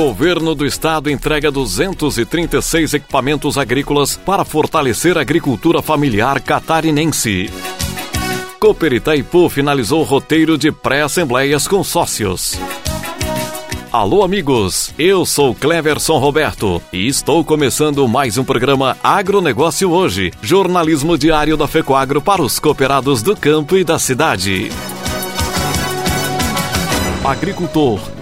Governo do Estado entrega 236 equipamentos agrícolas para fortalecer a agricultura familiar catarinense. Cooper Itaipu finalizou o roteiro de pré-assembleias com sócios. Alô, amigos! Eu sou Cleverson Roberto e estou começando mais um programa Agronegócio Hoje, jornalismo diário da FECOAGRO para os cooperados do campo e da cidade. Agricultor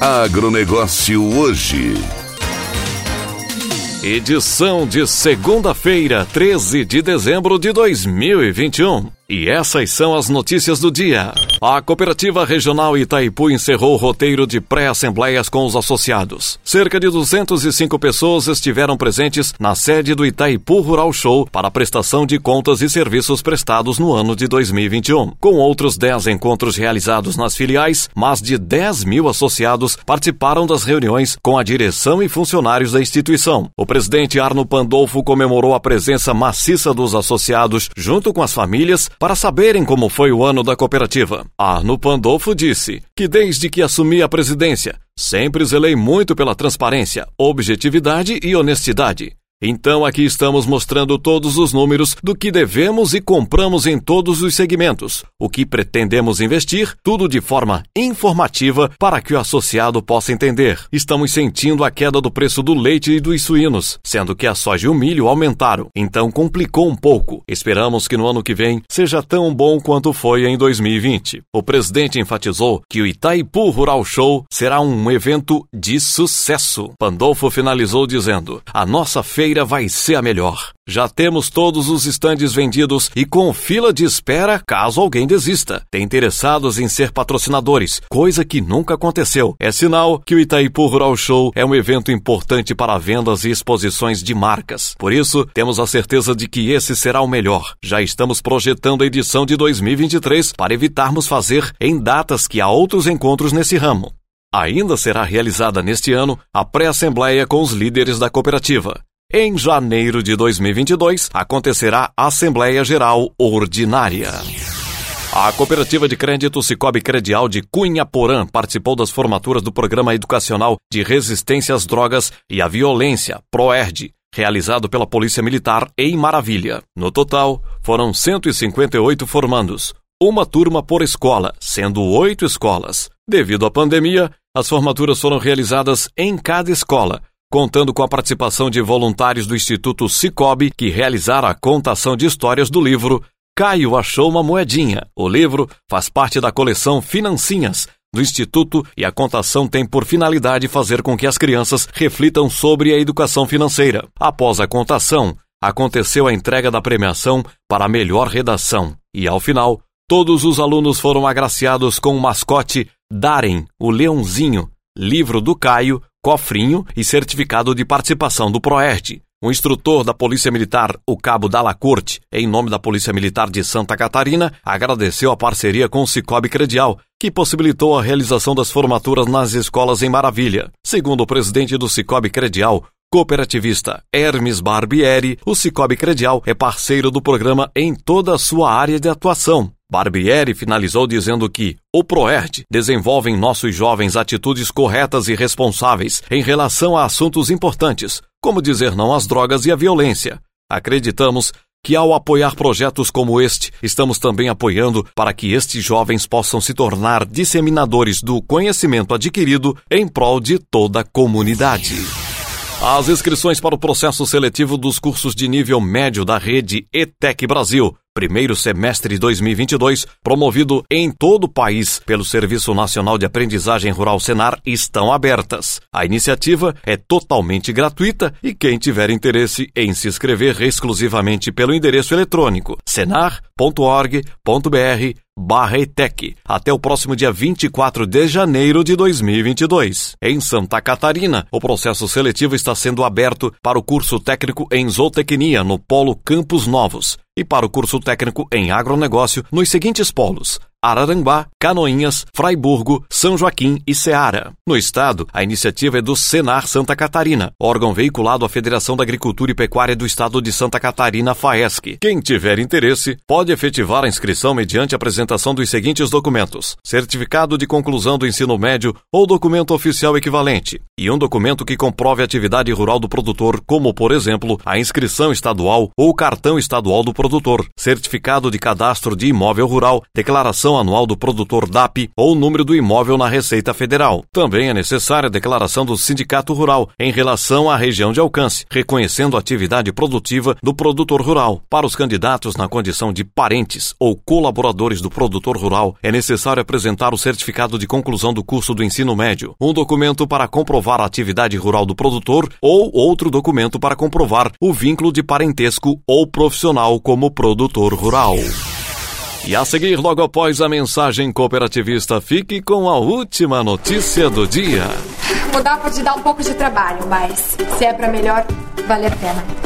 Agronegócio hoje. Edição de segunda-feira, 13 de dezembro de 2021. E essas são as notícias do dia. A Cooperativa Regional Itaipu encerrou o roteiro de pré-assembleias com os associados. Cerca de 205 pessoas estiveram presentes na sede do Itaipu Rural Show para a prestação de contas e serviços prestados no ano de 2021. Com outros 10 encontros realizados nas filiais, mais de 10 mil associados participaram das reuniões com a direção e funcionários da instituição. O presidente Arno Pandolfo comemorou a presença maciça dos associados junto com as famílias para saberem como foi o ano da cooperativa. Arno Pandolfo disse que desde que assumi a presidência, sempre zelei muito pela transparência, objetividade e honestidade. Então aqui estamos mostrando todos os números do que devemos e compramos em todos os segmentos, o que pretendemos investir, tudo de forma informativa para que o associado possa entender. Estamos sentindo a queda do preço do leite e dos suínos, sendo que a soja e o milho aumentaram, então complicou um pouco. Esperamos que no ano que vem seja tão bom quanto foi em 2020. O presidente enfatizou que o Itaipu Rural Show será um evento de sucesso. Pandolfo finalizou dizendo: "A nossa feira feira vai ser a melhor. Já temos todos os estandes vendidos e com fila de espera caso alguém desista. Tem interessados em ser patrocinadores, coisa que nunca aconteceu. É sinal que o Itaipu Rural Show é um evento importante para vendas e exposições de marcas. Por isso, temos a certeza de que esse será o melhor. Já estamos projetando a edição de 2023 para evitarmos fazer em datas que há outros encontros nesse ramo. Ainda será realizada neste ano a pré-assembleia com os líderes da cooperativa. Em janeiro de 2022, acontecerá a Assembleia Geral Ordinária. A Cooperativa de Crédito Cicobi Credial de Cunha Porã participou das formaturas do Programa Educacional de Resistência às Drogas e à Violência, PROERD, realizado pela Polícia Militar em Maravilha. No total, foram 158 formandos, uma turma por escola, sendo oito escolas. Devido à pandemia, as formaturas foram realizadas em cada escola, contando com a participação de voluntários do Instituto Cicobi, que realizaram a contação de histórias do livro Caio Achou uma Moedinha. O livro faz parte da coleção Financinhas do Instituto e a contação tem por finalidade fazer com que as crianças reflitam sobre a educação financeira. Após a contação, aconteceu a entrega da premiação para a melhor redação e, ao final, todos os alunos foram agraciados com o mascote Darem, o Leãozinho, livro do Caio, cofrinho e certificado de participação do PROERD. O instrutor da Polícia Militar, o cabo Dalla Corte, em nome da Polícia Militar de Santa Catarina, agradeceu a parceria com o Cicobi Credial, que possibilitou a realização das formaturas nas escolas em Maravilha. Segundo o presidente do Cicobi Credial, cooperativista Hermes Barbieri, o Cicobi Credial é parceiro do programa em toda a sua área de atuação. Barbieri finalizou dizendo que o ProERD desenvolve em nossos jovens atitudes corretas e responsáveis em relação a assuntos importantes, como dizer não às drogas e à violência. Acreditamos que ao apoiar projetos como este, estamos também apoiando para que estes jovens possam se tornar disseminadores do conhecimento adquirido em prol de toda a comunidade. As inscrições para o processo seletivo dos cursos de nível médio da rede ETEC Brasil primeiro semestre 2022, promovido em todo o país pelo Serviço Nacional de Aprendizagem Rural Senar, estão abertas. A iniciativa é totalmente gratuita e quem tiver interesse em se inscrever exclusivamente pelo endereço eletrônico senar.org.br barra ETEC, até o próximo dia 24 de janeiro de 2022. Em Santa Catarina, o processo seletivo está sendo aberto para o curso técnico em zootecnia no Polo Campos Novos e para o curso técnico em agronegócio nos seguintes polos: Araranguá, Canoinhas, Fraiburgo, São Joaquim e Ceará. No estado, a iniciativa é do Senar Santa Catarina, órgão veiculado à Federação da Agricultura e Pecuária do Estado de Santa Catarina, FAESC. Quem tiver interesse, pode efetivar a inscrição mediante apresentação dos seguintes documentos: certificado de conclusão do ensino médio ou documento oficial equivalente, e um documento que comprove a atividade rural do produtor, como, por exemplo, a inscrição estadual ou cartão estadual do produtor, certificado de cadastro de imóvel rural, declaração anual do produtor DAP ou número do imóvel na Receita Federal. Também é necessária a declaração do Sindicato Rural em relação à região de alcance, reconhecendo a atividade produtiva do produtor rural. Para os candidatos na condição de parentes ou colaboradores do produtor rural, é necessário apresentar o certificado de conclusão do curso do ensino médio, um documento para comprovar a atividade rural do produtor ou outro documento para comprovar o vínculo de parentesco ou profissional como produtor rural. E a seguir, logo após a mensagem cooperativista, fique com a última notícia do dia. Mudar pode dar um pouco de trabalho, mas se é para melhor, vale a pena.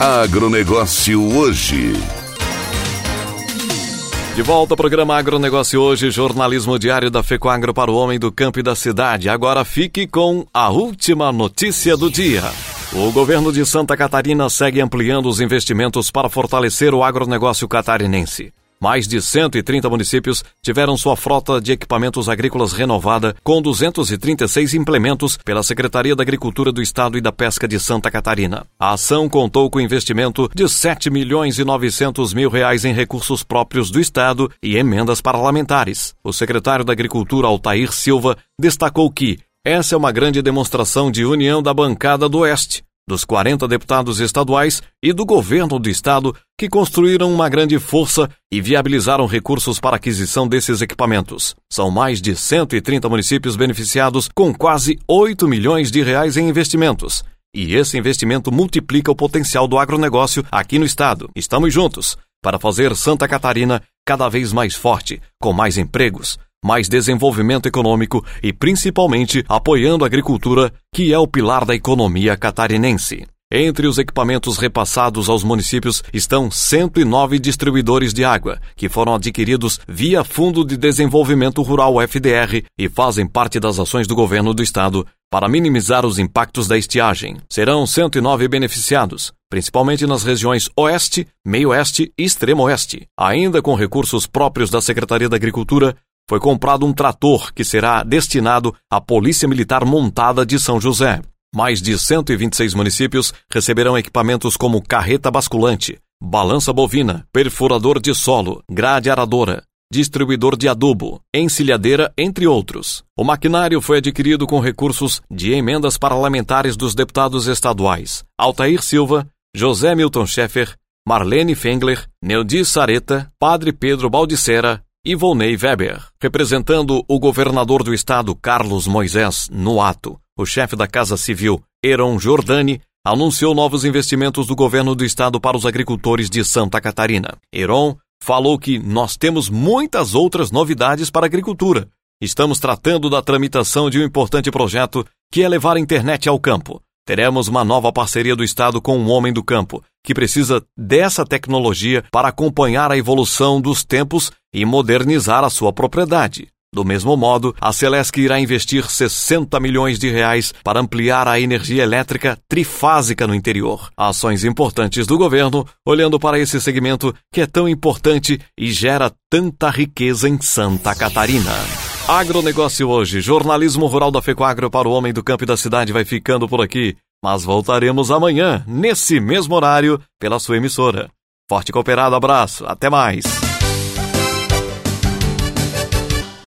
Agronegócio hoje. De volta ao programa Agronegócio hoje, jornalismo diário da Fecoagro para o homem do campo e da cidade. Agora fique com a última notícia do dia. O governo de Santa Catarina segue ampliando os investimentos para fortalecer o agronegócio catarinense. Mais de 130 municípios tiveram sua frota de equipamentos agrícolas renovada, com 236 implementos pela Secretaria da Agricultura do Estado e da Pesca de Santa Catarina. A ação contou com investimento de 7 milhões e 900 mil reais em recursos próprios do Estado e emendas parlamentares. O secretário da Agricultura, Altair Silva, destacou que essa é uma grande demonstração de união da bancada do Oeste dos 40 deputados estaduais e do governo do estado que construíram uma grande força e viabilizaram recursos para aquisição desses equipamentos. São mais de 130 municípios beneficiados com quase 8 milhões de reais em investimentos. E esse investimento multiplica o potencial do agronegócio aqui no estado. Estamos juntos para fazer Santa Catarina cada vez mais forte, com mais empregos, mais desenvolvimento econômico e principalmente apoiando a agricultura, que é o pilar da economia catarinense. Entre os equipamentos repassados aos municípios estão 109 distribuidores de água, que foram adquiridos via Fundo de Desenvolvimento Rural FDR e fazem parte das ações do governo do estado para minimizar os impactos da estiagem. Serão 109 beneficiados, principalmente nas regiões Oeste, Meio-Oeste e Extremo-Oeste. Ainda com recursos próprios da Secretaria da Agricultura, foi comprado um trator que será destinado à Polícia Militar Montada de São José. Mais de 126 municípios receberão equipamentos como carreta basculante, balança bovina, perfurador de solo, grade aradora, distribuidor de adubo, encilhadeira, entre outros. O maquinário foi adquirido com recursos de emendas parlamentares dos deputados estaduais Altair Silva, José Milton Schaeffer, Marlene Fengler, Neudi Sareta, Padre Pedro Baldicera Volney Weber, representando o governador do estado Carlos Moisés no ato. O chefe da Casa Civil, Eron Jordani, anunciou novos investimentos do governo do estado para os agricultores de Santa Catarina. Heron falou que nós temos muitas outras novidades para a agricultura. Estamos tratando da tramitação de um importante projeto que é levar a internet ao campo. Teremos uma nova parceria do Estado com um homem do campo, que precisa dessa tecnologia para acompanhar a evolução dos tempos e modernizar a sua propriedade. Do mesmo modo, a Celesc irá investir 60 milhões de reais para ampliar a energia elétrica trifásica no interior. Ações importantes do governo, olhando para esse segmento que é tão importante e gera tanta riqueza em Santa Catarina. Agronegócio hoje, jornalismo rural da Fecoagro para o homem do campo e da cidade vai ficando por aqui, mas voltaremos amanhã, nesse mesmo horário, pela sua emissora. Forte cooperado, abraço, até mais!